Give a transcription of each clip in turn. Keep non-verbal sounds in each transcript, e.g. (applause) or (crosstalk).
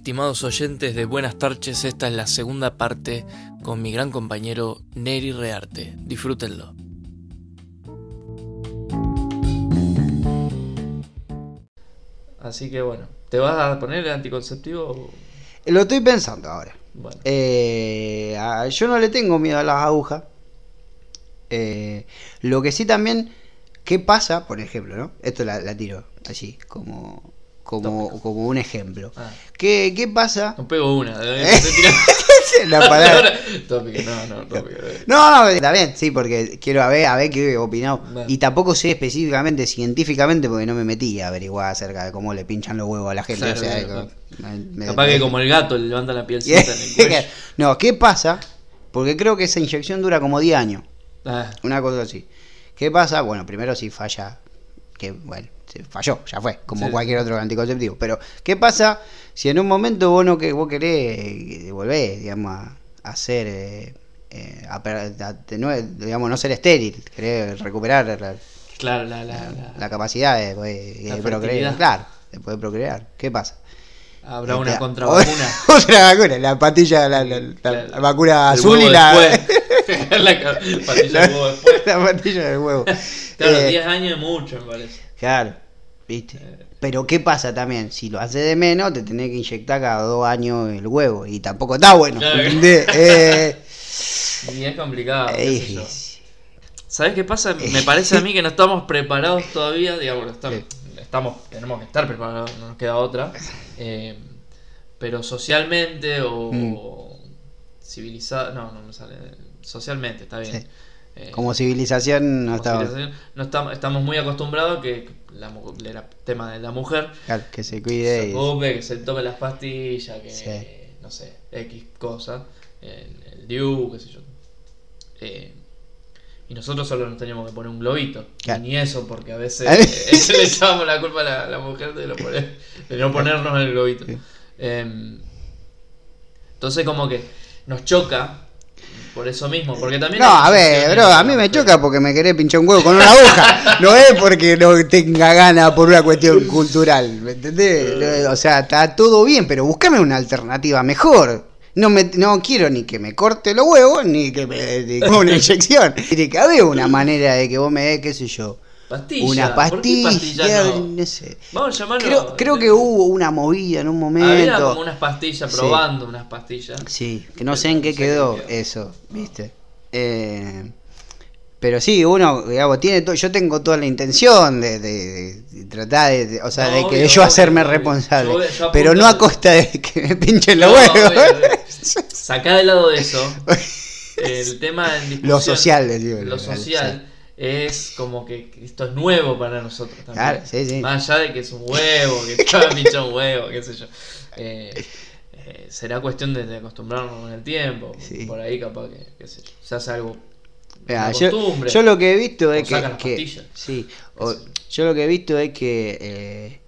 Estimados oyentes de Buenas tardes, esta es la segunda parte con mi gran compañero Neri Rearte. Disfrútenlo. Así que bueno, ¿te vas a poner el anticonceptivo? Lo estoy pensando ahora. Bueno, Eh, yo no le tengo miedo a las agujas. Eh, lo que sí también, ¿qué pasa? Por ejemplo, ¿no? Esto la, la tiro así, como, como, como un ejemplo. ah, ¿Qué, qué pasa? no pego una. (laughs) (laughs) La palabra- (laughs) Tópico, no, no, tópico. No, no, está bien, sí, porque quiero a ver, a ver qué opinado. Bueno. Y tampoco sé específicamente, científicamente, porque no me metí a averiguar acerca de cómo le pinchan los huevos a la gente. Claro, o sea, claro. me- me- Capaz me- que como el gato le levanta la pielcita en el cuello. no, ¿qué pasa? Porque creo que esa inyección dura como 10 años. Ah, Una cosa así. ¿Qué pasa? Bueno, primero si falla, que bueno, se falló, ya fue, como Sí. cualquier otro anticonceptivo. Pero, ¿qué pasa si en un momento vos no que vos querés eh, volver, digamos, a, a ser, eh, eh, a a digamos, no ser estéril, querés recuperar la, claro, la, la, la- la capacidad de, procrear, claro, de poder procrear. ¿Qué pasa? Habrá una Este, contravacuna. (laughs) Otra vacuna, la patilla, la, la- la- la vacuna azul y la, después. (laughs) la patilla del huevo (laughs) Claro, Eh, 10 años es mucho, me parece. Claro, viste. Eh, Pero ¿qué pasa también? Si lo haces de menos, te tenés que inyectar cada dos años el huevo. Y tampoco está bueno. Claro. ¿entendés? (laughs) Eh, Y es complicado. qué sé yo. difícil. ¿Sabes qué pasa? Me parece a mí que no estamos preparados todavía, digamos, estamos, estamos- tenemos que estar preparados, no nos queda otra. eh, pero socialmente o, Mm. civilizado, no, no me sale. Socialmente, está bien. Sí. Eh, Como civilización no como estaba. civilización, no estamos, estamos muy acostumbrados a que la, el tema de la mujer Claro, que se se cuide. y- ocupe, que se tome las pastillas, que Sí. no sé, X cosa, el, el DIU, qué sé yo. Eh, y nosotros solo nos teníamos que poner un globito. Claro. Y ni eso, porque a veces (laughs) eh, le echábamos la culpa a la, la mujer de, lo poner- de no ponernos el globito. Sí. Eh, entonces como que nos choca por eso mismo, porque también... No, a ver, bro, a mí me choca porque me querés pinchar un huevo con una aguja. (laughs) No es porque no tenga ganas por una cuestión cultural, ¿me entendés? O sea, está todo bien, pero buscame una alternativa mejor. No, me, no quiero ni que me corte los huevos, ni que me con una inyección. (laughs) Tiene que haber una manera de que vos me des, qué sé yo, Pastilla. una ¿por qué pastilla, pastilla no? no sé. Vamos a llamarlo... Creo, creo que hubo una movida en un Había momento. como unas pastillas, Sí. probando unas pastillas. Sí, que no sé en qué quedó eso, ¿viste? Eh, pero sí, uno, digamos, tiene todo, yo tengo toda la intención de, de- de tratar de, o sea, No, de que obvio, yo hacerme obvio. responsable, Yo pero no a costa de que me pinchen los No, huevos. (laughs) Sacá de lado de eso. (laughs) El tema en discusión, Lo social, digo, lo- social es como que esto es nuevo para nosotros también. Claro, sí, sí. Más allá de que es un huevo, que (laughs) está pinchado un huevo, qué sé yo. Eh, eh, será cuestión de, de acostumbrarnos con el tiempo. Sí. Por ahí capaz que, qué sé yo, se hace algo. Mirá, una yo, lo que he visto es que, sí, o- yo lo que he visto es que eh,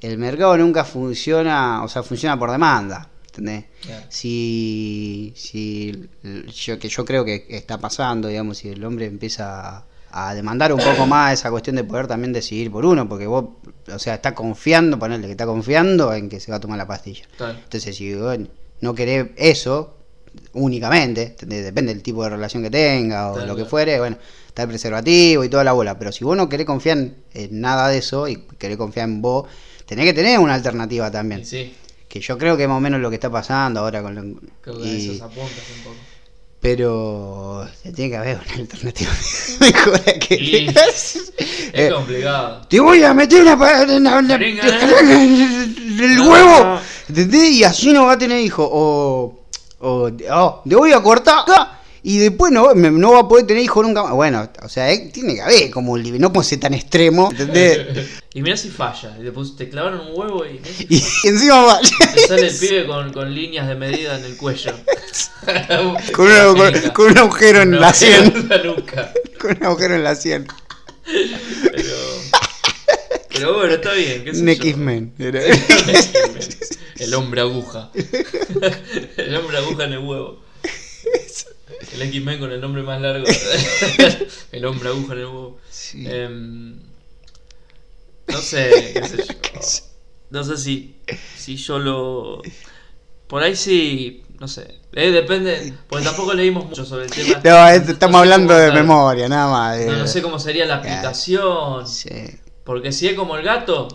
el mercado nunca funciona, o sea, funciona por demanda, ¿entendés? Claro. si, si yo, que yo creo que está pasando, digamos, si el hombre empieza a, a demandar un poco más esa cuestión de poder también decidir por uno, porque vos, o sea, está confiando, ponerle que está confiando en que se va a tomar la pastilla. Claro. Entonces, si vos no querés eso únicamente, depende del tipo de relación que tenga o Claro, lo que fuere, bueno, está el preservativo y toda la bola, pero si vos no querés confiar en, nada de eso y querés confiar en vos, tenés que tener una alternativa también. Sí, Que yo creo que es más o menos lo que está pasando ahora con lo- creo que y- eso se apunta un poco. Pero tiene que haber una alternativa (laughs) mejor que digas, Es eh, complicado. te voy a meter una, pa- una- una- el huevo. y así no va a tener hijos o, o oh, te voy a cortar y después no, no va a poder tener hijos nunca más bueno o sea eh, tiene que haber como un no puede ser tan extremo ¿entendés? (laughs) Y mirá si falla. Y después te clavaron un huevo y si (laughs) y encima va Te sale el pibe con, con líneas de medida en el cuello. (laughs) con, una- con- con un agujero en No, la sien con un agujero en la sien Pero, pero bueno, está bien. ¿qué un? X-Men. El hombre aguja. El hombre aguja en el huevo. El X-Men con el nombre más largo. (laughs) El hombre aguja en el huevo. Sí. Em, no sé, (laughs) qué sé yo. no sé si, si yo lo... Por ahí sí, no sé. Eh, depende, porque tampoco leímos mucho sobre el tema. No, es- estamos hablando de memoria, nada más. No, eh. no sé cómo sería la aplicación. Sí, Porque si es como el gato,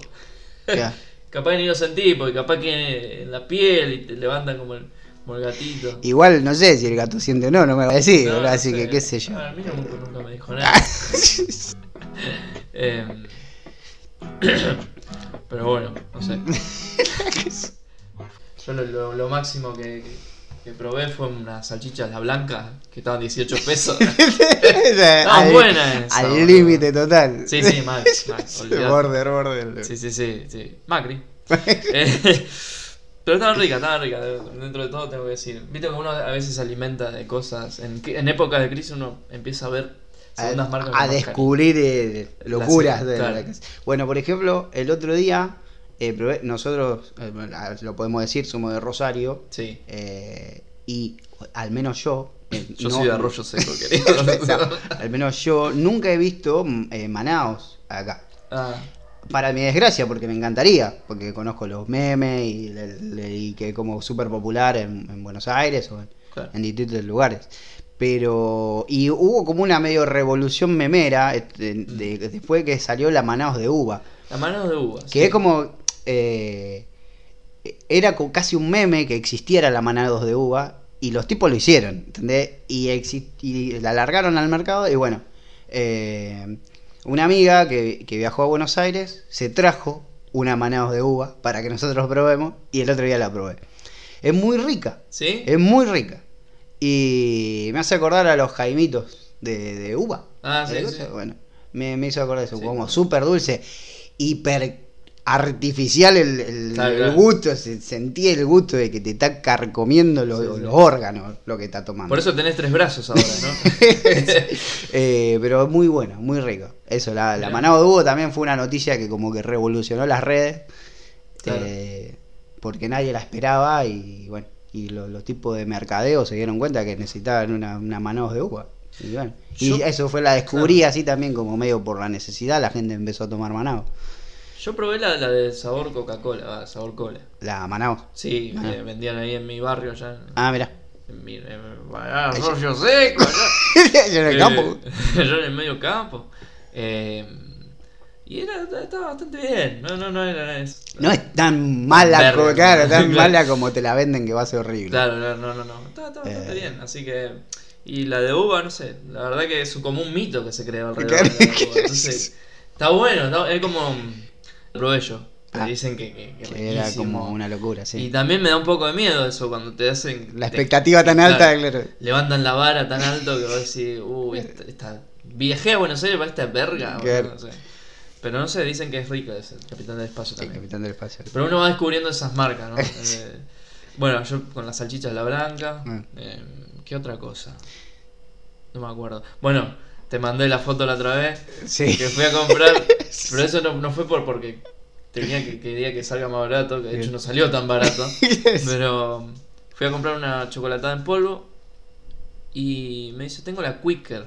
ya. (laughs) capaz que ni lo sentí, porque capaz que en la piel y te levantan como el, como el gatito. Igual no sé si el gato siente o no, no me va a decir, No, no así sé. que qué sé yo. A mí nunca, nunca me dijo nada. (laughs) Em, (coughs) pero bueno, no sé. (laughs) Yo lo, lo- lo máximo que, que- que probé fue unas salchichas la blanca que (laughs) estaban 18 pesos. al buena esa, al límite total. Sí, sí, Max, Max, border, border. Sí, sí, sí, sí. Macri. Eh, pero estaban ricas, estaban ricas. Dentro de todo tengo que decir. Viste que uno a veces se alimenta de cosas. En, en épocas de crisis uno empieza a ver segundas marcas. a, con a descubrir eh, locuras. De claro. la Bueno, por ejemplo, el otro día, eh, probé- nosotros, eh, lo podemos decir, somos de Rosario. Sí. y al menos yo... (laughs) Yo no- soy de Arroyo Seco, (laughs) querido. No, al menos yo nunca he visto mm, Manaos acá. ah, Para mi desgracia, porque me encantaría, porque conozco los memes y, que es como súper popular en, en Buenos Aires o en, claro. en distintos lugares. Pero, y hubo como una medio revolución memera este, de- de- después que salió la Manaos de Uva, La mano de uva. que sí. es como, eh, era casi un meme que existiera la Manaos de Uva y los tipos lo hicieron, ¿entendés? Y la largaron al mercado y bueno, eh, una amiga que, que viajó a Buenos Aires se trajo una Manaos de Uva para que nosotros probemos y el otro día la probé. Es muy rica. ¿Sí? Es muy rica. Y me hace acordar a los jaimitos de, de uva. Ah, sí, ¿De sí. Bueno, me, me hizo acordar eso, Sí. como súper dulce, hiper artificial el, el- Claro, el claro. gusto, se, sentí el gusto de que te está carcomiendo los, Sí, sí. los órganos lo que está tomando. Por eso tenés tres brazos ahora, ¿no? (laughs) Eh, pero muy bueno, muy rico. Eso, la, la. Manao de Hugo también fue una noticia que como que revolucionó las redes. Claro. eh, porque nadie la esperaba y bueno, y lo- los tipos de mercadeo se dieron cuenta que necesitaban una, una de uva. Y bueno, y eso fue la descubrí así también como medio por la necesidad, la gente empezó a tomar Manaos. Yo probé la, la de sabor Coca-Cola, sabor cola. La Manaos. Sí, Ah. me vendían ahí en mi barrio ya. Ah, mira. En mi, en, ah, Arroyo Seco, allá. (laughs) Yo en el Eh, campo. (laughs) yo en el medio campo. Eh, y era, estaba bastante bien. No, no, no era es- No es tan mala, como, claro, tan claro. (laughs) mala como te la venden que va a ser horrible. Claro, no, no, no. no. Estaba, estaba bastante Eh. bien. Así que. Y la de uva, no sé. La verdad que es como un mito que se creó alrededor Claro. de la uva. Entonces, está bueno. está- es como. Probé yo. Ah. dicen que, que, que Que era como una locura, sí. Y también me da un poco de miedo eso cuando te hacen. La te- expectativa tan claro, alta, claro. Levantan la vara tan alto que vos decís, uy, esta, esta- viajé a Buenos Aires para esta verga. boludo", Claro. no sé. Pero no sé, dicen que es rico ese, el Capitán del Espacio también. Capitán del Espacio. Pero uno va descubriendo esas marcas, ¿no? (laughs) Eh, bueno, yo con las salchichas la blanca. Mm. eh, ¿Qué otra cosa? No me acuerdo. Bueno, te mandé la foto la otra vez Sí. que fui a comprar. (laughs) pero eso no, no fue por porque tenía que quería que salga más barato, que de hecho no salió tan barato. (laughs) Pero fui a comprar una chocolatada en polvo y me dice, tengo la Quicker.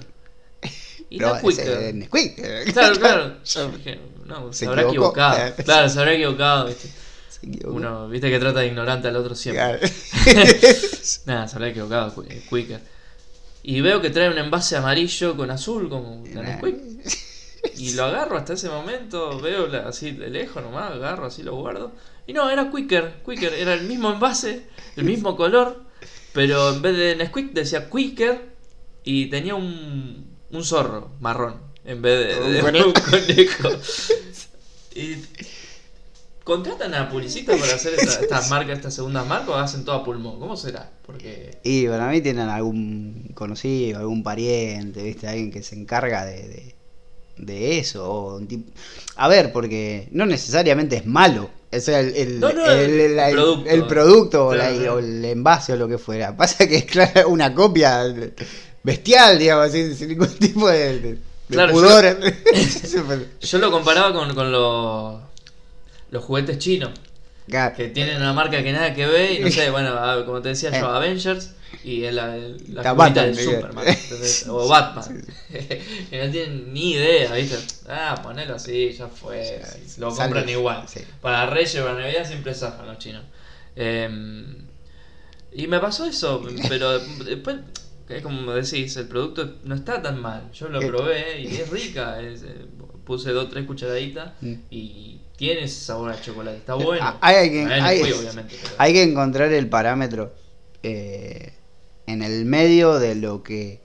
(laughs) Y Pero la Quicker. es. Claro, claro. Yo- Dije, no, Se se, habrá equivocado. Claro, se habrá equivocado. ¿viste? Uno, viste que trata de ignorante al otro siempre. Claro. Nada, se habrá equivocado, Qui- Quicker. Y veo que trae un envase amarillo con azul, como la (laughs) Nesquik. Y lo agarro hasta ese momento, veo la- así de lejos nomás, agarro así, lo guardo. Y no, era Quicker, Quicker, era el mismo envase, el mismo color, pero en vez de Nesquik decía Quicker y tenía un, un zorro marrón en vez de, Un de conejo. un conejo. (laughs) Y contratan a publicistas para hacer esta- (laughs) estas marcas, estas segundas marcas o hacen todo a pulmón. ¿Cómo será? Porque Y para mí tienen algún conocido, algún pariente, ¿viste? Alguien que se encarga de, de, de eso. o un A ver, porque no necesariamente es malo. O sea, el, el, No, no, el- el el- producto. o, la- el envase o lo que fuera. Pasa que (laughs) es claro, una copia bestial, digamos, sin, sin ningún tipo de, de- Claro, yo- pudor. (laughs) yo lo comparaba con, con los, los juguetes chinos. Que tienen una marca que nada que ver y no sé, (laughs) bueno, a- como te decía yo, Eh. Avengers Y la, la figurita Batman, de. Superman. O (laughs) Batman. y (laughs) no tienen ni idea, ¿viste? Ah, ponelo así, ya fue. Sí, lo compran igual. sí. Para Reyes, para Navidad siempre zafan los chinos. Eh, y me pasó eso, pero después, es como decís, el producto no está tan mal. Yo lo Eh. probé y es rica. es, eh, puse dos tres cucharaditas Mm. y tiene ese sabor a chocolate. Está bueno. Ah, hay que- hay- Nesquik, obviamente, pero- Hay que encontrar el parámetro eh, en el medio de lo que,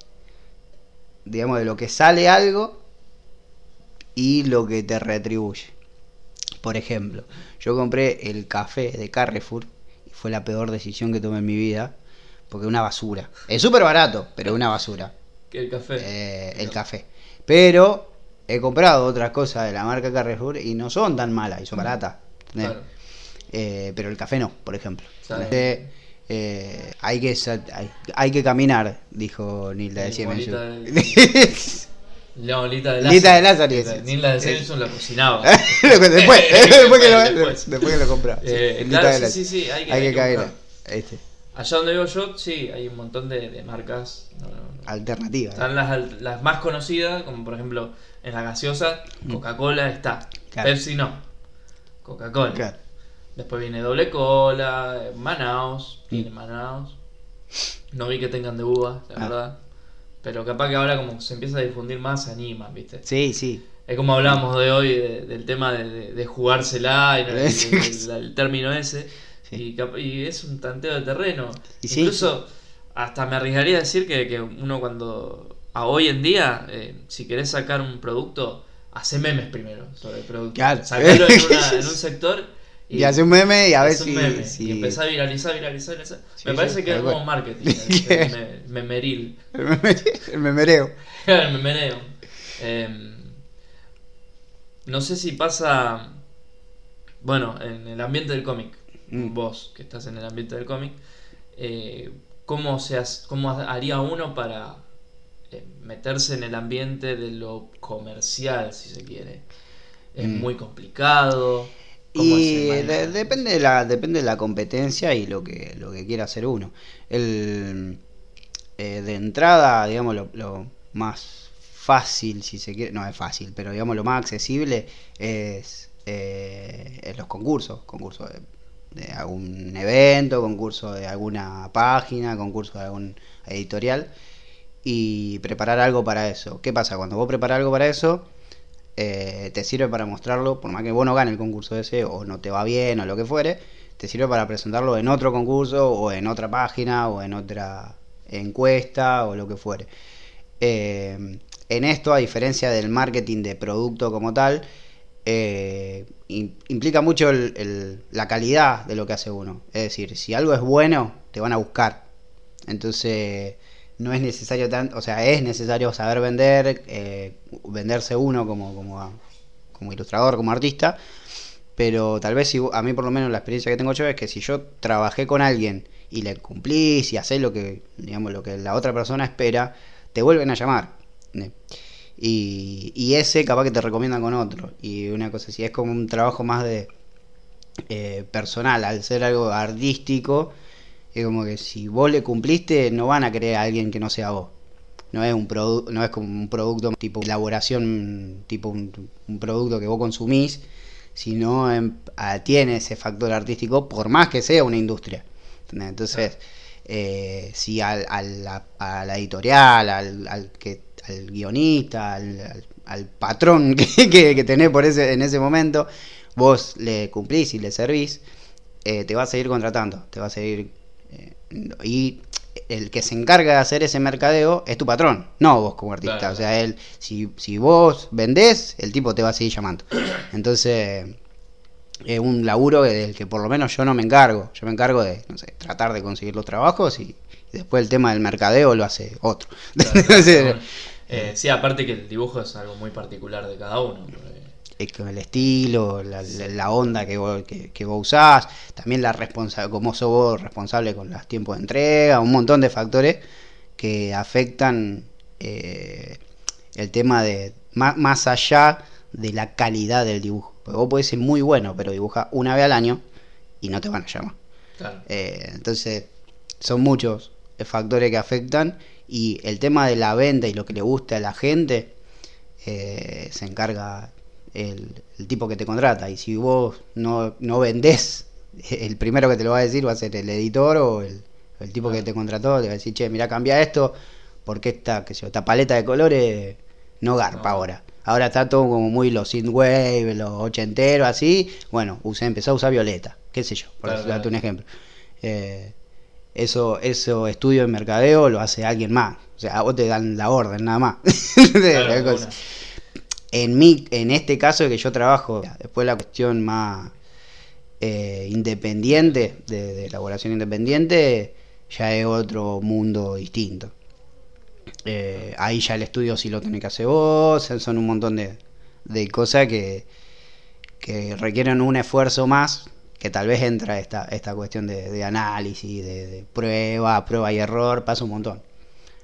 digamos, de lo que sale algo y lo que te retribuye. Por ejemplo, yo compré el café de Carrefour y fue la peor decisión que tomé en mi vida porque es una basura. Es súper barato, pero es una basura. el café. eh, el café. Pero he comprado otras cosas de la marca Carrefour y no son tan malas y son baratas. Claro. Eh, pero el café no, por ejemplo. Entonces, eh, hay, que, hay, hay que caminar, dijo Nilda de Sí, bolita (laughs) Siemens. La bolita de Lita de Lázaro, Lita- ese. Nilda de Simpson la cocinaba. (laughs) después, (laughs) después, que lo, Después. después que lo compró. Eh, sí, claro, de sí, Lázaro. sí, sí, hay que- hay que buscar. Este, Allá donde vivo yo, sí, hay un montón de, de marcas. no, no, no. alternativa. Están las, las más conocidas, como por ejemplo en la gaseosa, Coca-Cola está. Claro. Pepsi no. Coca-Cola. Claro. Después viene doble cola, eh, Manaus, tiene Mm. Manaus. No vi que tengan de uva, la Ah. verdad. Pero capaz que ahora como se empieza a difundir más, se animan, ¿viste? Sí, sí. Es como hablamos de hoy de- del tema de, de- de jugársela y, (laughs) el, el término ese. Sí. Y, y es un tanteo de terreno. Y sí, Incluso hasta me arriesgaría a decir que, que uno cuando a hoy en día, eh, si querés sacar un producto, hace memes primero sobre el producto. Claro. Sacalo en, una- (laughs) en un sector Y, hace un meme y a ver si. y a viralizar, viralizar, viralizar. Sí, me sí, parece que es como marketing, el, (laughs) el me- memeril. El meme- el memereo. (laughs) el memeneo. Em, no sé si pasa. Bueno, en el ambiente del cómic, Mm. vos que estás en el ambiente del cómic, eh, ¿cómo, se ¿cómo haría uno para meterse en el ambiente de lo comercial, si se quiere? Es Mm. muy complicado. ¿Cómo Y de- depende de la depende de la competencia y lo que lo que quiera hacer uno. El eh, de entrada, digamos lo, lo más fácil, si se quiere, no es fácil, pero digamos lo más accesible es, eh, es los concursos, concursos de, de algún evento, concurso de alguna página, concurso de algún editorial y preparar algo para eso. ¿Qué pasa? Cuando vos preparas algo para eso, eh, te sirve para mostrarlo, por más que vos no ganes el concurso ese o no te va bien o lo que fuere, te sirve para presentarlo en otro concurso o en otra página o en otra encuesta o lo que fuere. Eh, en esto, a diferencia del marketing de producto como tal, eh, im- implica mucho la calidad de lo que hace uno. Es decir, si algo es bueno, te van a buscar. Entonces, no es necesario tanto, o sea, es necesario saber vender, eh, venderse uno como, como, como ilustrador, como artista, pero tal vez si a mí por lo menos la experiencia que tengo yo es que si yo trabajé con alguien y le cumplís y hacés lo que, digamos, lo que la otra persona espera, te vuelven a llamar. Y, y ese capaz que te recomiendan con otro. Y una cosa así, es como un trabajo más de eh, personal, al ser algo artístico, es como que si vos le cumpliste, no van a querer a alguien que no sea vos. No es un no es como un producto tipo elaboración, tipo un, producto que vos consumís, sino en- tiene ese factor artístico, por más que sea una industria. Entonces, eh, si al, al- a, la editorial, al, al que, al guionista, al, al- patrón (laughs) que, que, que tenés por ese, en ese momento, vos le cumplís y le servís, eh, te va a seguir contratando, te va a seguir... y el que se encarga de hacer ese mercadeo es tu patrón, no vos como artista. Claro. O sea, él, si, si vos vendés, el tipo te va a seguir llamando. (coughs) Entonces, es un laburo del que por lo menos yo no me encargo. Yo me encargo de, no sé, tratar de conseguir los trabajos y, después el tema del mercadeo lo hace otro. Claro, claro, Entonces, (laughs) bueno. Eh, sí, aparte que el dibujo es algo muy particular de cada uno. porque- con el estilo, la, la- la onda que vos, que, que vos usás, también la responsa cómo sos vos responsable con los tiempos de entrega, un montón de factores que afectan eh, el tema de más, más allá de la calidad del dibujo. Porque vos podés ser muy bueno, pero dibuja una vez al año y no te van a llamar. Claro. Eh, entonces, son muchos factores que afectan y el tema de la venta y lo que le gusta a la gente eh, se encarga el, el tipo que te contrata. Y si vos no, no vendés, (laughs) el primero que te lo va a decir va a ser el editor o el, el tipo que te contrató. Te va a decir, che, mira, cambia esto porque esta, que sé yo, esta paleta de colores no garpa No. ahora. Ahora está todo como muy los synthwave, los ochenteros, así. Bueno, usé, empecé a usar violeta, qué sé yo, por Claro, darte un ejemplo. Eh, eso, eso estudio en mercadeo lo hace alguien más. O sea, a vos te dan la orden nada más. (laughs) Claro. En, mi, en este caso que yo trabajo, después la cuestión más eh, independiente, de, de elaboración independiente, ya es otro mundo distinto. Eh, ahí ya el estudio sí lo tenés que hacer vos, son un montón de, de cosas que, que requieren un esfuerzo más, que tal vez entra esta, esta cuestión de, análisis, de, de prueba, prueba y error, pasa un montón.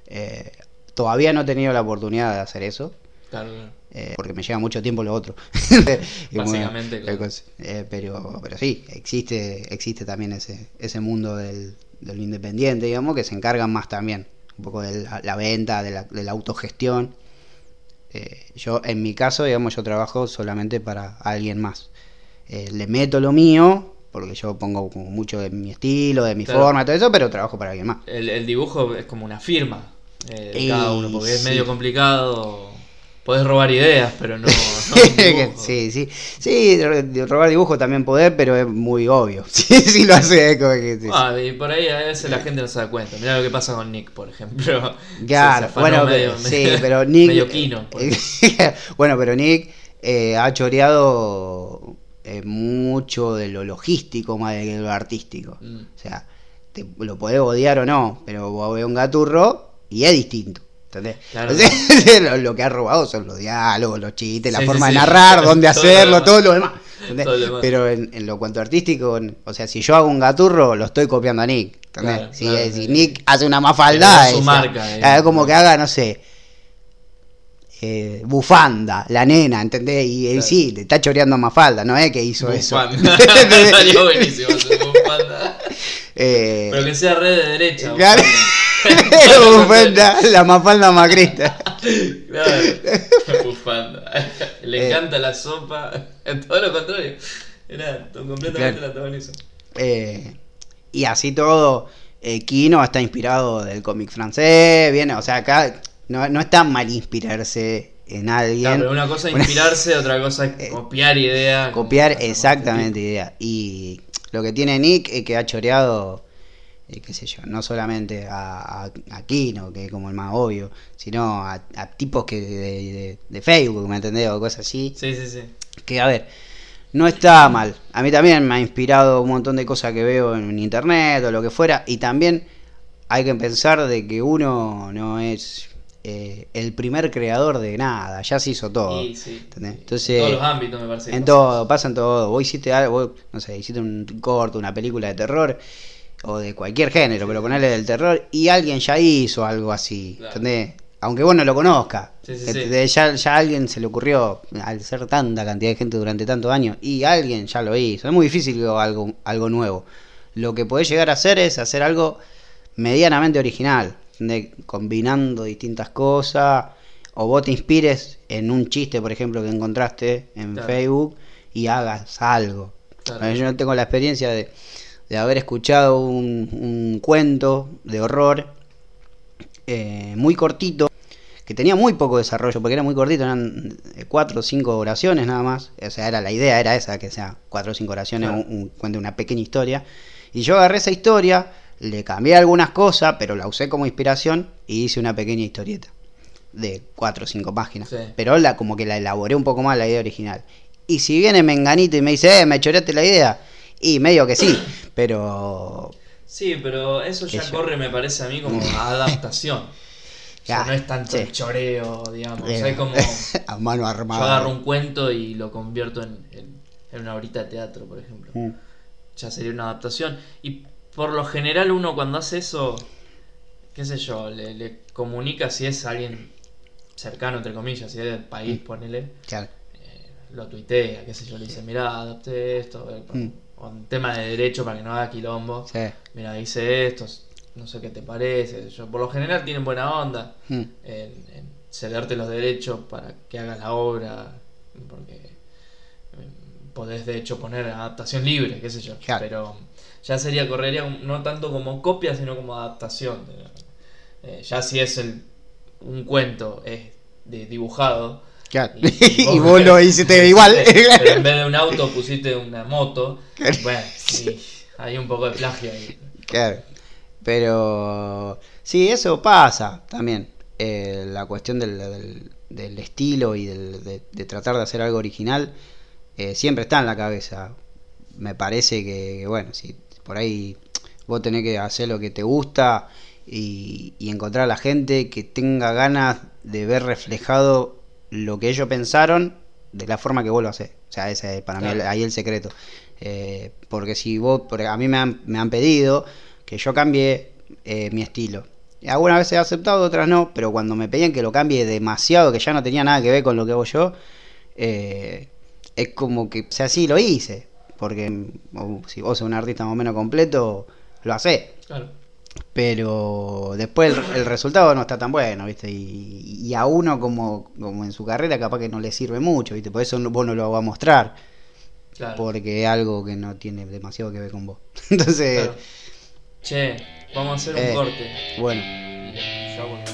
Eh, todavía no he tenido la oportunidad de hacer eso, Claro, eh, porque me lleva mucho tiempo lo otro. (laughs) Bueno, Básicamente, claro. Eh, pero, pero sí, existe, existe también ese, ese mundo del, del independiente, digamos, que se encargan más también, un poco de la, la venta, de la, de la autogestión. Eh, yo, en mi caso, digamos, yo trabajo solamente para alguien más. Le meto lo mío, porque yo pongo como mucho de mi estilo, de mi Claro. forma, todo eso, pero trabajo para alguien más. El, el dibujo es como una firma eh, cada uno, porque es medio complicado. Podés robar ideas, pero no. no (laughs) sí, sí. Sí, robar dibujo también poder, pero es muy obvio. (laughs) Sí, sí lo hace. como que sí. Ah, y por ahí a veces la gente no se da cuenta. Mirá lo que pasa con Nick, por ejemplo. (laughs) Claro, bueno, medio- pero, sí, pero Nick. Medio por ejemplo. bueno, pero Nick eh, ha choreado eh, mucho de lo logístico más de lo artístico. Mm. O sea, te, lo podés odiar o no, pero vos ves un gaturro y es distinto. ¿Entendés? Claro. (laughs) Lo, lo que ha robado son los diálogos, los chistes, la Sí, forma sí, de sí. narrar, dónde (laughs) Todo hacerlo, todo lo demás. Todo lo demás. Pero en, en lo cuanto artístico, en- o sea, si yo hago un gaturro, lo estoy copiando a Nick. ¿entendés? Claro, si, claro, si sí. Nick hace una mafalda, es eh. es como que haga, no sé, eh, bufanda, la nena, ¿entendés? Y, sí, le está choreando a Mafalda, no es que hizo eso. (laughs) Bufanda. Estaría buenísimo hacer bufanda. Eh, Pero que sea red de derecha. (laughs) bufanda. La Mafalda macrista. Claro. (laughs) Bufanda. Le Eh. encanta la sopa. Todo lo contrario. Era completamente Claro. la antagonismo. Eh, y así todo, eh, Kino está inspirado del cómic francés, viene, o sea, acá no, no está mal inspirarse en alguien. Claro, pero una cosa es inspirarse, otra cosa es (laughs) Eh, copiar ideas. copiar exactamente idea. Y lo que tiene Nick es que ha choreado, eh, qué sé yo, no solamente a, a, a Kino, que es como el más obvio, sino a, a tipos que de, de- de Facebook, ¿me entendés? O cosas así. Sí, sí, sí. Que a ver, no está mal. A mí también me ha inspirado un montón de cosas que veo en internet o lo que fuera. Y también hay que pensar de que uno no es eh, el primer creador de nada, ya se hizo todo. Sí. sí. Entonces, en todos los ámbitos me parece. en todo, pasa en todo. Vos hiciste algo, vos, no sé, hiciste un corto, una película de terror o de cualquier género, pero ponerle del terror y alguien ya hizo algo así, Claro. ¿entendés? Aunque vos no lo conozcas. Sí, sí, ¿entendés? Ya, ya a alguien se le ocurrió, al ser tanta cantidad de gente durante tantos años, y alguien ya lo hizo. Es muy difícil algo, algo nuevo. Lo que podés llegar a hacer es hacer algo medianamente original, ¿entendés? combinando distintas cosas, o vos te inspires en un chiste, por ejemplo, que encontraste en Claro. Facebook y hagas algo. Claro. Yo no tengo la experiencia de, de haber escuchado un, un cuento de horror eh, muy cortito, que tenía muy poco desarrollo, porque era muy cortito, eran eh, cuatro o cinco oraciones nada más. O sea, era la idea era esa, que sea cuatro o cinco oraciones, Claro. un, un cuento, una pequeña historia. Y yo agarré esa historia, le cambié algunas cosas, pero la usé como inspiración y hice una pequeña historieta de cuatro o cinco páginas. Sí. Pero la, como que la elaboré un poco más la idea original. Y si viene Menganito y me dice, eh, me choreaste la idea, y medio que sí, (clears throat) pero Sí, pero eso ya corre, me parece a mí, como a (laughs) adaptación. O sea, Ya, no es tanto sí. el choreo, digamos. O eh, sea, es como. (laughs) a mano Yo armada. agarro un cuento y lo convierto en, en- en una horita de teatro, por ejemplo. Mm. Ya sería una adaptación. Y por lo general uno cuando hace eso, qué sé yo, le, le comunica si es alguien cercano, entre comillas, si es del país, ponele, Claro. eh, lo tuitea, qué sé yo, le dice, mirá, adapté esto, eh, Mm. Con tema de derecho para que no haga quilombo. Sí. Mira, hice esto, no sé qué te parece. Yo, por lo general tienen buena onda Mm. en, en cederte los derechos para que hagas la obra, porque eh, podés de hecho poner adaptación libre, qué sé yo. Claro. Pero ya sería, correría un- no tanto como copia, sino como adaptación. Eh, ya si es el, un cuento es de dibujado. Claro. Y- (laughs) Y, vos lo hiciste igual. (laughs) Pero en vez de un auto (laughs) pusiste una moto. Claro. Bueno, sí, hay un poco de plagio ahí. Claro. Pero sí, eso pasa también. Eh, la cuestión del, del- del estilo y del- de, de tratar de hacer algo original eh, siempre está en la cabeza. Me parece que, que, bueno, si por ahí vos tenés que hacer lo que te gusta y, y encontrar a la gente que tenga ganas de ver reflejado lo que ellos pensaron de la forma que vos lo haces. O sea, ese es para mí Claro. ahí el secreto. Eh, porque si vos, porque a mí me han, me han pedido que yo cambie eh, mi estilo. Algunas veces he aceptado, otras no, pero cuando me pedían que lo cambie demasiado, que ya no tenía nada que ver con lo que hago yo, eh, es como que, o sea, sí lo hice. Porque mm, si vos sos un artista más o menos completo, lo hacés. Claro. Pero después el, el resultado no está tan bueno, ¿viste? Y, y a uno como, como en su carrera capaz que no le sirve mucho, ¿viste? Por eso no- vos no lo vas a mostrar, Claro. porque es algo que no tiene demasiado que ver con vos. (laughs) Entonces, claro. Che, vamos a hacer un Eh. corte. bueno, Ya volvemos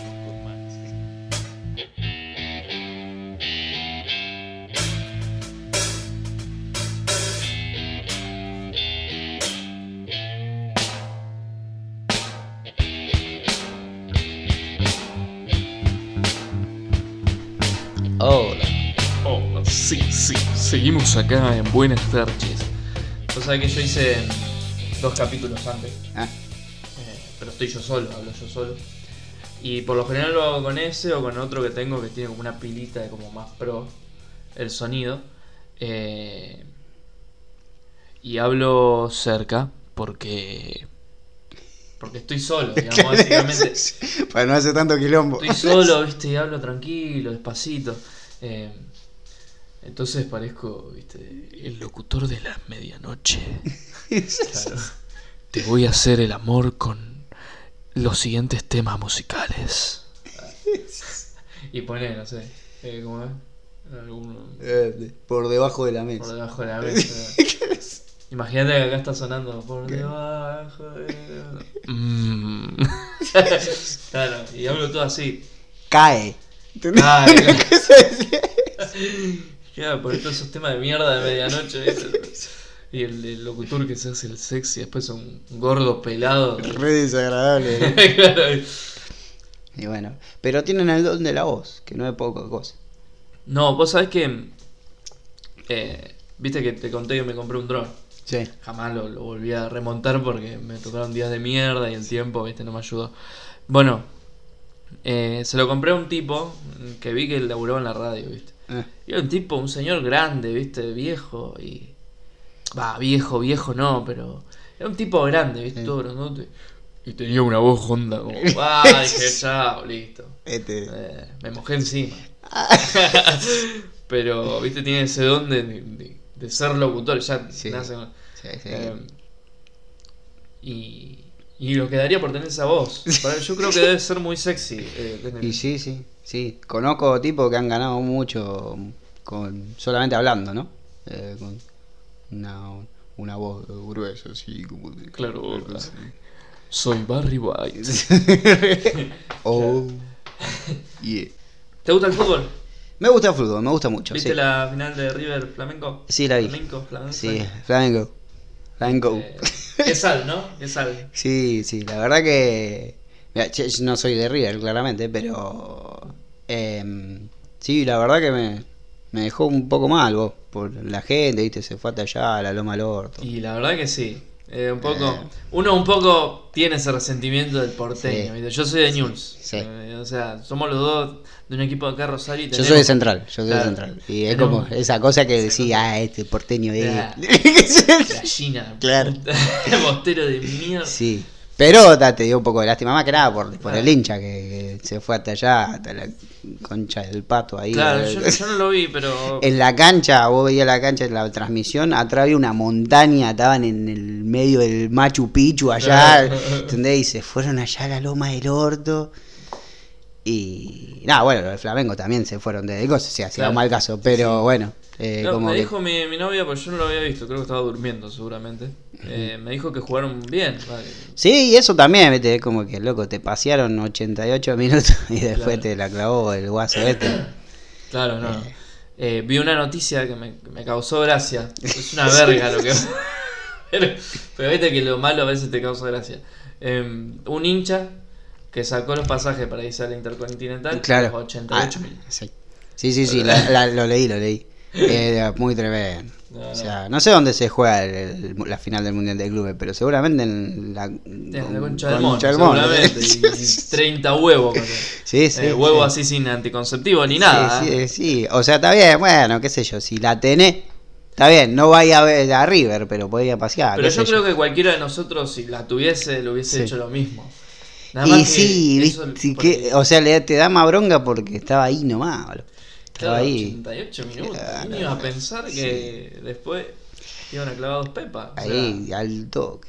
Seguimos acá en Buenas tardes. Vos sabés que yo hice dos capítulos antes. Ah, Eh, pero estoy yo solo, hablo yo solo. Y por lo general lo hago con ese o con otro que tengo que tiene como una pilita de como más pro el sonido. Eh, y hablo cerca porque porque estoy solo, (laughs) digamos, básicamente. (laughs) Para no hacer tanto quilombo. Estoy solo, (laughs) viste, y hablo tranquilo, despacito. Eh, entonces parezco, viste, el locutor de la medianoche. (laughs) Claro. Te voy a hacer el amor con los siguientes temas musicales. Y pone, no sé, eh, ¿cómo es? Eh, por debajo de la por mesa. debajo de la mesa. (laughs) Imagínate que acá está sonando por debajo de la (laughs) Mm. Claro, y hablo todo así. Cae. Decía? Claro, por todos esos temas de mierda de medianoche. Y el, el locutor que se hace el sexy, después un gordo pelado. Re desagradable. (laughs) Claro. Y bueno, pero tienen el don de la voz, que no es poca cosa. No, vos sabés que. eh, Viste que te conté que me compré un dron. Sí. Jamás lo, lo volví a remontar porque me tocaron días de mierda y el tiempo, viste, no me ayudó. Bueno, eh, se lo compré a un tipo que vi que laburaba en la radio, viste. Y era un tipo, un señor grande, viste, viejo y. Va, viejo, viejo no, pero. Era un tipo grande, viste, todo grandote. Y tenía una voz honda como. (laughs) ¡Ah! Dije, (laughs) chao, listo. este. Eh, me mojé encima. (laughs) pero, viste, tiene ese don de, de- de ser locutor, ya Sí. nace con- Sí, sí. eh, y, y lo quedaría por tener esa voz. Yo creo que debe ser muy sexy. eh, tener- Y sí, sí, sí. Conozco tipos que han ganado mucho con solamente hablando, ¿no? Eh, con una, una voz gruesa, así como de... Claro, (laughs) soy Barry White. (laughs) oh, (laughs) yeah. ¿Te gusta el fútbol? Me gusta el fútbol, me gusta mucho. ¿Viste sí. la final de River Flamenco? Sí, la vi. Flamenco, Flamenco. Sí, Flamengo. Flamengo. Eh, qué sal, ¿no? Qué sal. Sí, sí, la verdad que. Yo no soy de River, claramente, pero. em, sí, la verdad que me, me dejó un poco mal, vos. Por la gente, viste, se fue hasta allá, a la loma al orto. Y la verdad que sí. Eh, un poco, Eh. uno un poco tiene ese resentimiento del porteño. Yo soy de News. Sí. o sea, somos los dos de un equipo de acá Rosario. y Yo tenemos- soy de Central, yo soy Claro. de Central. Y es Tenemos- como esa cosa que decía, ah, este porteño es. Claro. (laughs) Gallina. Claro. (laughs) Bostero de mierda. sí, Pero ta, te dio un poco de lástima, más que nada por, por el hincha que, que se fue hasta allá, hasta la concha del pato ahí. Claro, yo, (laughs) yo no lo vi, pero. En la cancha, vos veías la cancha en la transmisión, atrás había una montaña, estaban en el medio del Machu Picchu allá, ¿entendés? Y se fueron allá a la loma del orto. Y nada, bueno, los de Flamengo también se fueron de cosas, o sea, hacía Claro. mal caso, pero bueno, eh, como me que- dijo mi, mi novia, pues yo no lo había visto, creo que estaba durmiendo seguramente. Eh, me dijo que jugaron bien. vale. Sí, y eso también, viste, es como que loco, te pasearon 88 (laughs) minutos y después Claro. te la clavó el guaso este. (coughs) Claro, no. no. Eh, vi una noticia que me, que me causó gracia. Es una verga lo que. (laughs) pero, pero viste que lo malo a veces te causa gracia. Eh, un hincha que sacó los pasajes para irse a la Intercontinental. Claro. los 88 Ah, sí, sí, sí, la- (laughs) la- lo leí, lo leí. Era muy tremendo. No. O sea, no sé dónde se juega el- el- la final del Mundial de Clubes, pero seguramente en la, En la con- concha del mono. seguramente. Y, (laughs) y 30 huevos. Sí, sí. eh, sí. así sin anticonceptivo ni nada. Sí, ¿eh? sí. O sea, está bien, bueno, qué sé yo, si la tenés, está bien, no vaya a ver a River, pero podía pasear. Pero yo creo que cualquiera de nosotros, si la tuviese, lo hubiese hecho lo mismo. Nada más Y que sí, eso- viste, porque- que, o sea, le, te da más bronca porque estaba ahí nomás, boludo. Estaba Claro, ahí. 88 minutos. Claro, ¿Quién iba a pensar que después iban a clavar dos pepas? Sea, Ahí, al toque.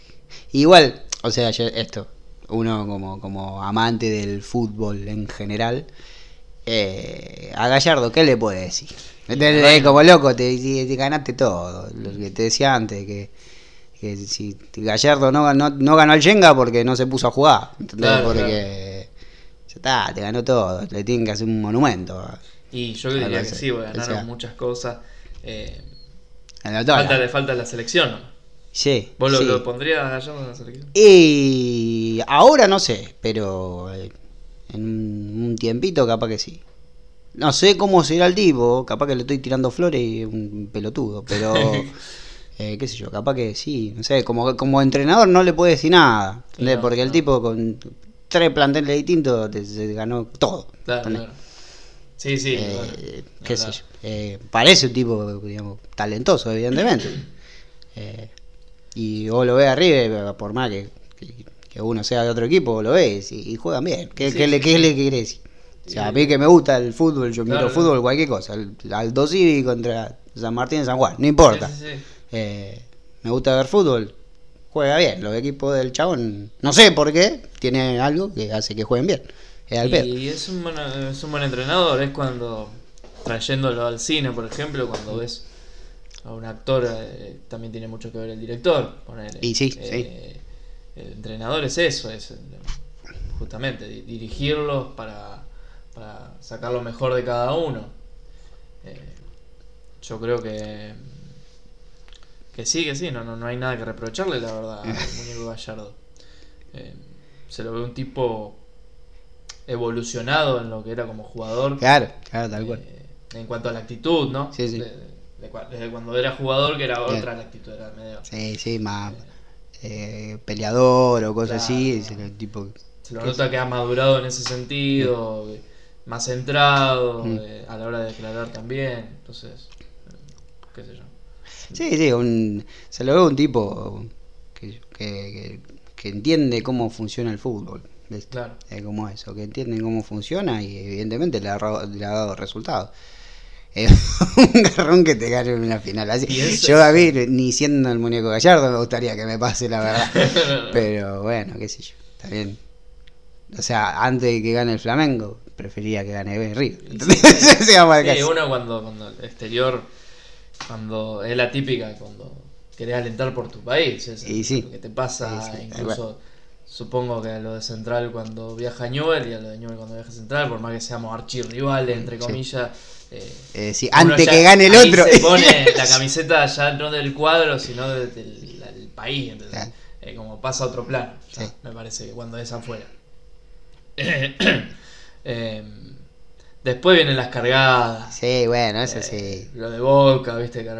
Igual, o sea, yo- esto, uno como, como amante del fútbol en general, eh, a Gallardo, ¿qué le puede decir? ¿Entendés? bueno. Como loco, te, te- te ganaste todo. Lo que te decía antes, que, que si Gallardo no, ganó no ganó al Jenga porque no se puso a jugar. ¿entendés? Claro, porque ya está, te ganó todo. Le tienen que hacer un monumento. Y yo diría que sí, porque O ganaron sea, muchas cosas. Eh, falta, le falta la selección. ¿no? Sí, ¿Vos lo, sí. lo pondrías a Gallardo en la selección? Y ahora no sé, pero eh, en un tiempito capaz que sí. No sé cómo será el tipo, capaz que le estoy tirando flores y un pelotudo, pero (laughs) eh, qué sé yo, capaz que sí, no sé, como, como entrenador no le puede decir nada, porque el no. tipo con tres planteles distintos te, se ganó todo. Claro, claro. Sí, sí. Eh, bueno, qué sé yo, eh, parece un tipo, digamos, talentoso, evidentemente. (clears throat) Eh, y vos lo ves arriba, por más que, que- que uno sea de otro equipo, vos lo ves y, y juegan bien. ¿Qué, Sí, qué le, qué le querés decir? O sea, a mí que me gusta el fútbol, yo Claro, miro fútbol, cualquier cosa. El Aldo Civi contra San Martín de San Juan, no importa. Sí, sí, sí. Eh, me gusta ver fútbol, juega bien. Los equipos del chabón, no sé por qué, tiene algo que hace que jueguen bien. Es al pedo. Y es un, buen, es un buen entrenador, es cuando, trayéndolo al cine, por ejemplo, cuando ves a un actor, eh, también tiene mucho que ver el director. ponele. Y sí, Eh, El entrenador es eso, es eh, justamente di- dirigirlos para, para sacar lo mejor de cada uno. Eh, yo creo que que sí, que sí, no, no, no hay nada que reprocharle, la verdad, al (laughs) Gallardo. Eh, se lo ve un tipo evolucionado en lo que era como jugador. Claro, claro, tal cual. eh, en cuanto a la actitud, ¿no? Sí, sí. De- de cua- desde cuando era jugador, que era otra la actitud, era medio. Sí, sí, más eh, peleador o cosas Claro. así. Es el tipo. Se lo nota que ha madurado en ese sentido, eh, más centrado Mm. eh, a la hora de declarar también. Entonces, qué sé yo. Sí, sí, un, se lo ve un tipo que, que, que- que entiende cómo funciona el fútbol. Claro. Es como eso, que entienden cómo funciona y evidentemente le ha, le ha dado resultados. (laughs) Es un garrón que te gane en una final así. Yo a mí, ni siendo el muñeco gallardo, me gustaría que me pase la verdad. (laughs) Pero bueno, qué sé yo, está bien. O sea, antes de que gane el Flamengo, prefería que gane River. El (laughs) Sí, caso. uno cuando, cuando el exterior, cuando es la típica, cuando querés alentar por tu país, Y sí. lo que te pasa Sí, sí, incluso, supongo que a lo de Central cuando viaja a Newell y a lo de Newell cuando viaja a Central, por más que seamos archirrivales, entre Sí. comillas, eh, Eh, sí, uno antes que gane el otro. se pone (laughs) la camiseta ya no del cuadro, sino de- del, del país. Eh, como pasa a otro plano, ya, Sí. me parece que cuando es afuera. (coughs) Eh, después vienen las cargadas. Sí, bueno, eso Eh, sí. Lo de Boca, viste, que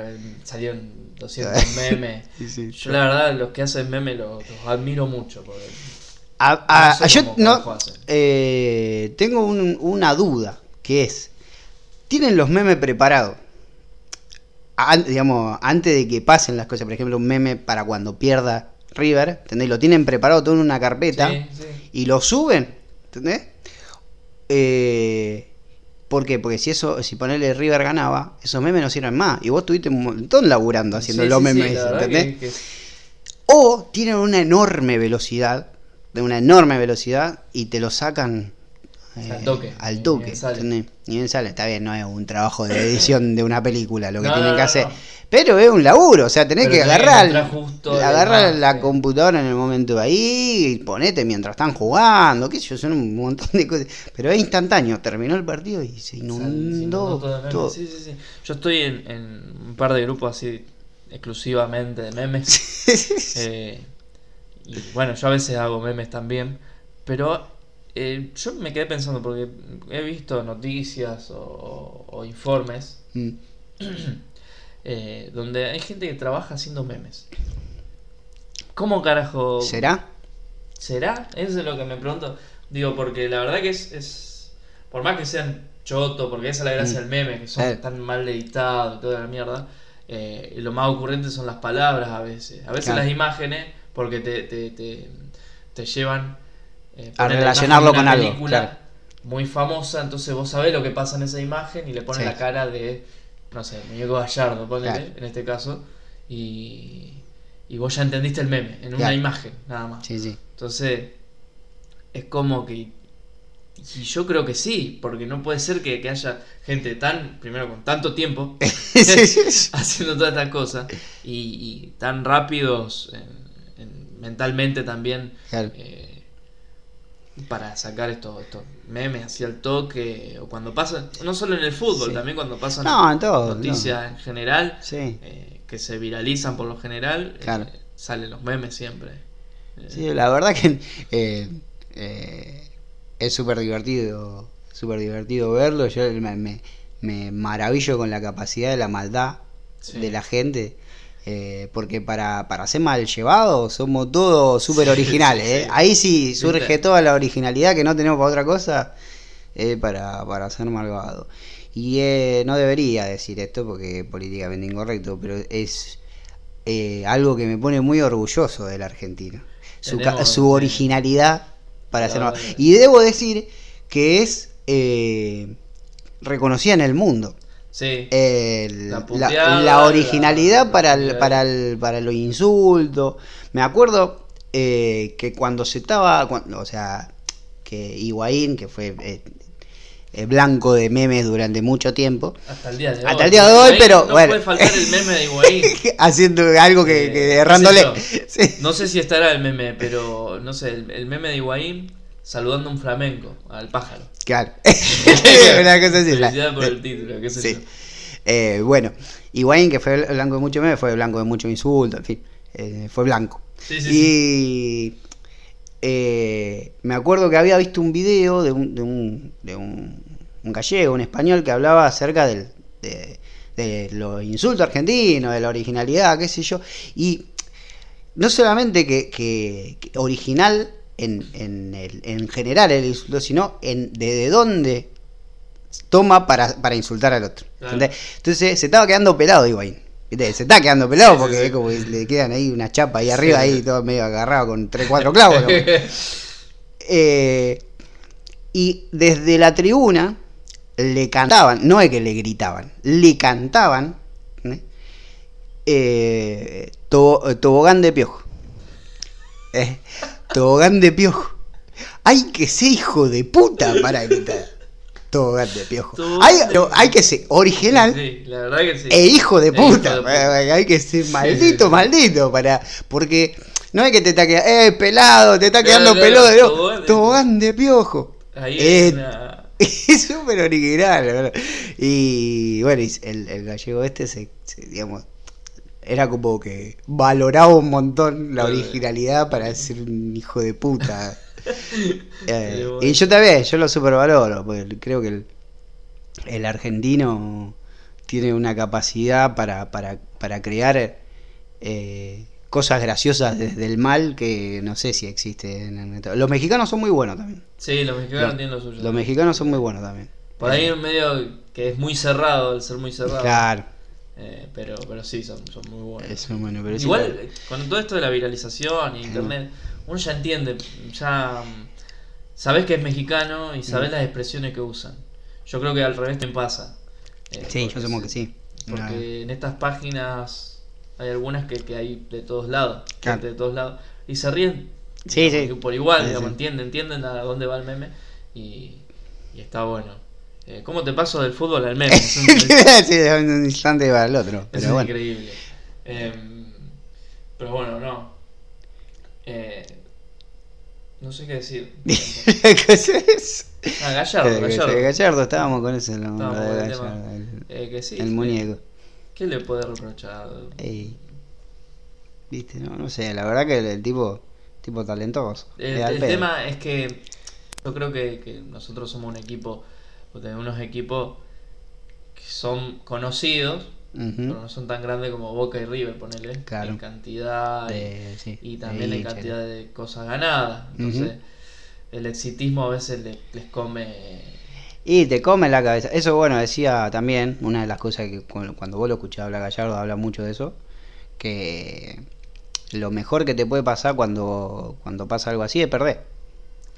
salieron 200 memes. (laughs) Sí, sí. Yo la verdad, los que hacen memes los, los admiro mucho. Porque A- a- no sé yo no, eh, tengo un- una duda, que es, ¿tienen los memes preparados? An- digamos, antes de que pasen las cosas, por ejemplo, un meme para cuando pierda River, ¿entendés? Lo tienen preparado todo en una carpeta Sí, sí. y lo suben, ¿entendés? Eh, ¿Por qué? Porque si eso, si ponerle River ganaba, esos memes no sirven más. Y vos estuviste un montón laburando haciendo Sí, los sí, memes, ¿entendés? que- que- O tienen una enorme velocidad, de una enorme velocidad, y te lo sacan eh, Al toque. Al toque. Ni bien sale. Está bien, no es un trabajo de edición de una película lo que No, tienen no, que hacer. no. Pero es un laburo, o sea, tenés Pero que agarrar, justo agarrar la computadora en el momento de ahí y ponete mientras están jugando, qué sé yo, son un montón de cosas. Pero es instantáneo, terminó el partido y se inundó todo de memes. todo. Sí, sí, sí. Yo estoy en, en un par de grupos así exclusivamente de memes. (laughs) Eh, y bueno, yo a veces hago memes también. Pero eh, yo me quedé pensando porque he visto noticias o, o informes Mm. (clears throat) eh, donde hay gente que trabaja haciendo memes. ¿Cómo carajo? ¿Será? ¿Será? Eso es lo que me pregunto. Digo, porque la verdad que es. es por más que sean choto, porque esa es la gracia Mm. del meme, que son Eh. tan mal editados y toda la mierda. eh, lo más ocurrente son las palabras a veces. A veces Claro. las imágenes, porque te, te, te, te llevan eh, A relacionarlo con algo, película claro. muy famosa, entonces vos sabés lo que pasa en esa imagen y le pones Sí. la cara de, no sé, muñeco gallardo, ponele, Claro. en este caso, y, y vos ya entendiste el meme, en una imagen, nada más. Sí, sí. Entonces, es como que. Y yo creo que sí, porque no puede ser que, que haya gente tan, primero con tanto tiempo, (laughs) (laughs) haciendo todas estas cosas, y, y tan rápidos en- en- mentalmente también, eh, para sacar estos, estos memes así al toque, o cuando pasan, no solo en el fútbol, Sí. también cuando pasan No, en todo, noticias en general, Sí. eh, que se viralizan por lo general, Claro. eh, salen los memes siempre. Eh, Sí, la verdad que eh, eh, es súper divertido, súper divertido verlo. Yo me, me- me maravillo con la capacidad de la maldad Sí. de la gente. Eh, porque para, para ser mal llevados somos todos súper originales. ¿eh? Ahí sí surge toda la originalidad que no tenemos para otra cosa eh, para, para ser malvado. Y eh, no debería decir esto porque es políticamente incorrecto, pero es algo que me pone muy orgulloso. Su, ca- Tenemos, su sí. originalidad para La ser malvado. Y debo decir que es reconocida en el mundo. Sí. El- La la, puteada, la originalidad la- para, el, para, el, para los insultos. Me acuerdo eh, que cuando se estaba, cuando- o sea, que Higuaín, que fue eh, eh, blanco de memes durante mucho tiempo, Hasta el día de hoy. Hasta el día de hoy, Higuaín, pero No bueno. puede faltar el meme de Higuaín. (laughs) haciendo algo que, Eh, que errándole. sé (laughs) Sí. No sé si estará el meme, pero no sé, el, el meme de Higuaín saludando a un flamenco, al pájaro. Claro. (laughs) (laughs) Una cosa así. la- Felicidad por el título, qué sé Sí. yo. Eh, bueno, Higuaín, que fue blanco de mucho meme, fue blanco de mucho insulto, en fin, eh, fue blanco. Sí, sí, y eh, me acuerdo que había visto un video de un, de un, de un, un gallego, un español, que hablaba acerca del, de, de los insultos argentinos, de la originalidad, qué sé yo. Y no solamente que, que- que original en, en, el- en general el insulto, sino en de dónde toma para, para insultar al otro. Entonces se estaba quedando pelado Higuaín. Se está quedando pelado sí, porque sí. como le quedan ahí una chapa ahí arriba, Sí. ahí todo medio agarrado con 3, 4 clavos. ¿no? (laughs) Eh, y desde la tribuna le cantaban, no es que le gritaban, le cantaban ¿eh? Eh, tobo- tobogán de piojo. Eh, tobogán de piojo. Hay que ser hijo de puta para gritar. Tobogán de piojo. Hay, no, hay que ser original Sí, la verdad que sí. e hijo de E hijo puta. de puta. Eh, Hay que ser maldito, maldito para. Porque no es que te está quedando. ¡Eh, pelado! Te está Claro, quedando claro, peludo. tobogán de- Tobogán de piojo. Ahí Eh, es una- (laughs) Es súper original, verdad. Y bueno, el, el gallego este se, se, digamos, era como que valoraba un montón la originalidad para ser un hijo de puta. (laughs) Eh, bueno. y yo también, yo lo supervaloro, porque creo que el, el argentino tiene una capacidad para, para, para crear eh, cosas graciosas desde el mal que no sé si existe en el Los mexicanos son muy buenos también. Sí, los mexicanos Lo- tienen lo suyo. Los mexicanos son muy buenos también. Por ahí en medio que es muy cerrado, el ser muy cerrado. Claro. Eh, pero, pero sí, son, son muy buenos. Eso, bueno, pero sí, Igual, eh, con todo esto de la viralización y internet, uno ya entiende, ya mm, sabes que es mexicano y sabes las expresiones que usan. Yo creo que al revés te pasa. Eh, Sí, porque yo supongo que sí. Porque en estas páginas hay algunas que, que hay de todos lados, Claro. de todos lados, y se ríen Sí, digamos, sí. por igual, Sí, digamos, sí. entienden, entienden a dónde va el meme y, y está bueno. Eh, ¿Cómo te paso del fútbol al meme? (laughs) Es, sí, de un instante para el otro. Pero es bueno. increíble. Em, pero bueno, no. Eh, no sé qué decir. (laughs) ¿Qué es eso? Ah, Gallardo, Eh, Gallardo. Gallardo, estábamos con eso. Estábamos lo de con el Gallardo, tema. el, Eh, que sí. el muñeco. ¿Qué le puede reprochar? Ey. Viste, no, no sé, la verdad que el, el tipo, tipo talentoso. El, tema es que yo creo que, que nosotros somos un equipo, o tenemos unos equipos que son conocidos, pero no son tan grandes como Boca y River, ponele, Claro. en cantidad y- sí, también en cantidad de cosas ganadas. Entonces, el exitismo a veces le- les come... Y te come la cabeza. Eso, bueno, decía también, una de las cosas que cu- cuando vos lo escuchás hablar Gallardo, habla mucho de eso, que lo mejor que te puede pasar cuando, cuando pasa algo así es perder.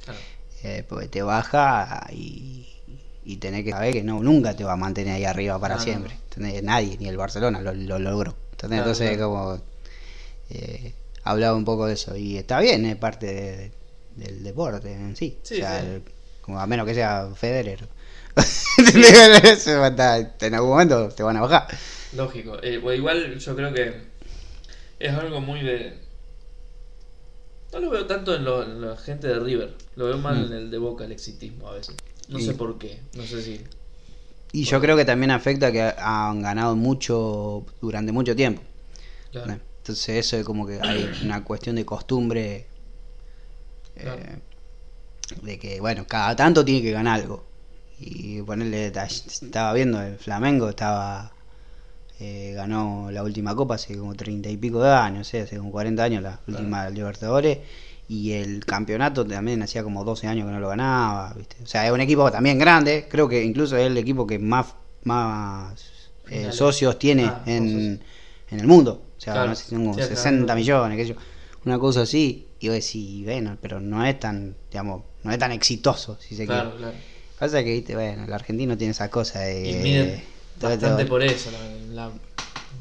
Claro, Eh, porque te baja y, y tenés que saber que no, nunca te va a mantener ahí arriba para Ah, siempre. ¿entendés? Nadie, ni el Barcelona lo, lo logró. ¿entendés? Claro, Entonces, claro. como eh, hablaba un poco de eso. Y está bien, es parte de- del deporte en sí. Sí, O sea, sí. el- como a menos que sea Federer. (laughs) En algún momento te van a bajar. lógico. Eh, o igual yo creo que es algo muy de... No lo veo tanto en, lo- en la gente de River, lo veo más Mm. en el de Boca, el exitismo a veces. No sé por qué, no sé si... Y yo creo que también afecta que han ganado mucho durante mucho tiempo. Claro. Entonces eso es como que hay una cuestión de costumbre eh, Claro. de que, bueno, cada tanto tiene que ganar algo. Y ponerle, estaba viendo, el Flamengo estaba eh, ganó la última copa hace como treinta y pico de años, sé, hace como 40 años la última Libertadores. Y el campeonato también hacía como 12 años que no lo ganaba, ¿viste? O sea, es un equipo también grande, creo que incluso es el equipo que más, más eh, socios tiene Ah, en, en el mundo. O sea, Claro. no sé, son como Sí, acá 60 no. millones, qué sé yo. Una cosa así. Y vos decís, bueno, pero no es tan, digamos, no es tan exitoso, si se Claro, quiere. claro. Pasa que, viste, bueno, el argentino tiene esa cosa de... Y mide todo- bastante todo- por eso, la, la-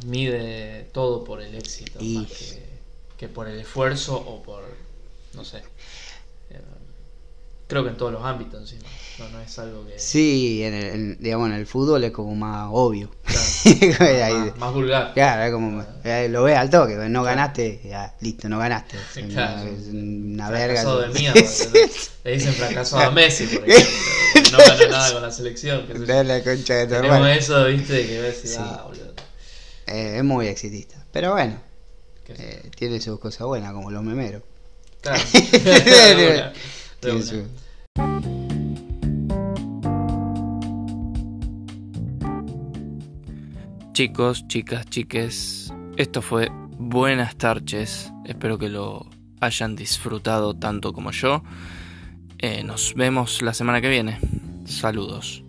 mide todo por el éxito, Y- más que, que por el esfuerzo o por, no sé. Eh, creo que en todos los ámbitos encima, no, no es algo que... Sí, en el, en- digamos, en el fútbol es como más obvio. claro, (laughs) Ahí- más, más vulgar. Claro, es como, eh, lo ves al toque, no ganaste, ya, listo, no ganaste. (laughs) Es una- Claro. es una verga. De mierda. (laughs) Le dicen fracasado a Messi, por ejemplo. No ganó nada con la selección. la concha de tu Tenemos hermano. eso, viste, que ves Sí. ah, boludo. Eh, es muy exitista. Pero bueno, eh, tiene sus cosas buenas, como los memeros. Claro. (laughs) De una, de Tiene una. su- Chicos, chicas, chiques, esto fue Buenas tardes. Espero que lo hayan disfrutado tanto como yo. Eh, nos vemos la semana que viene. Saludos.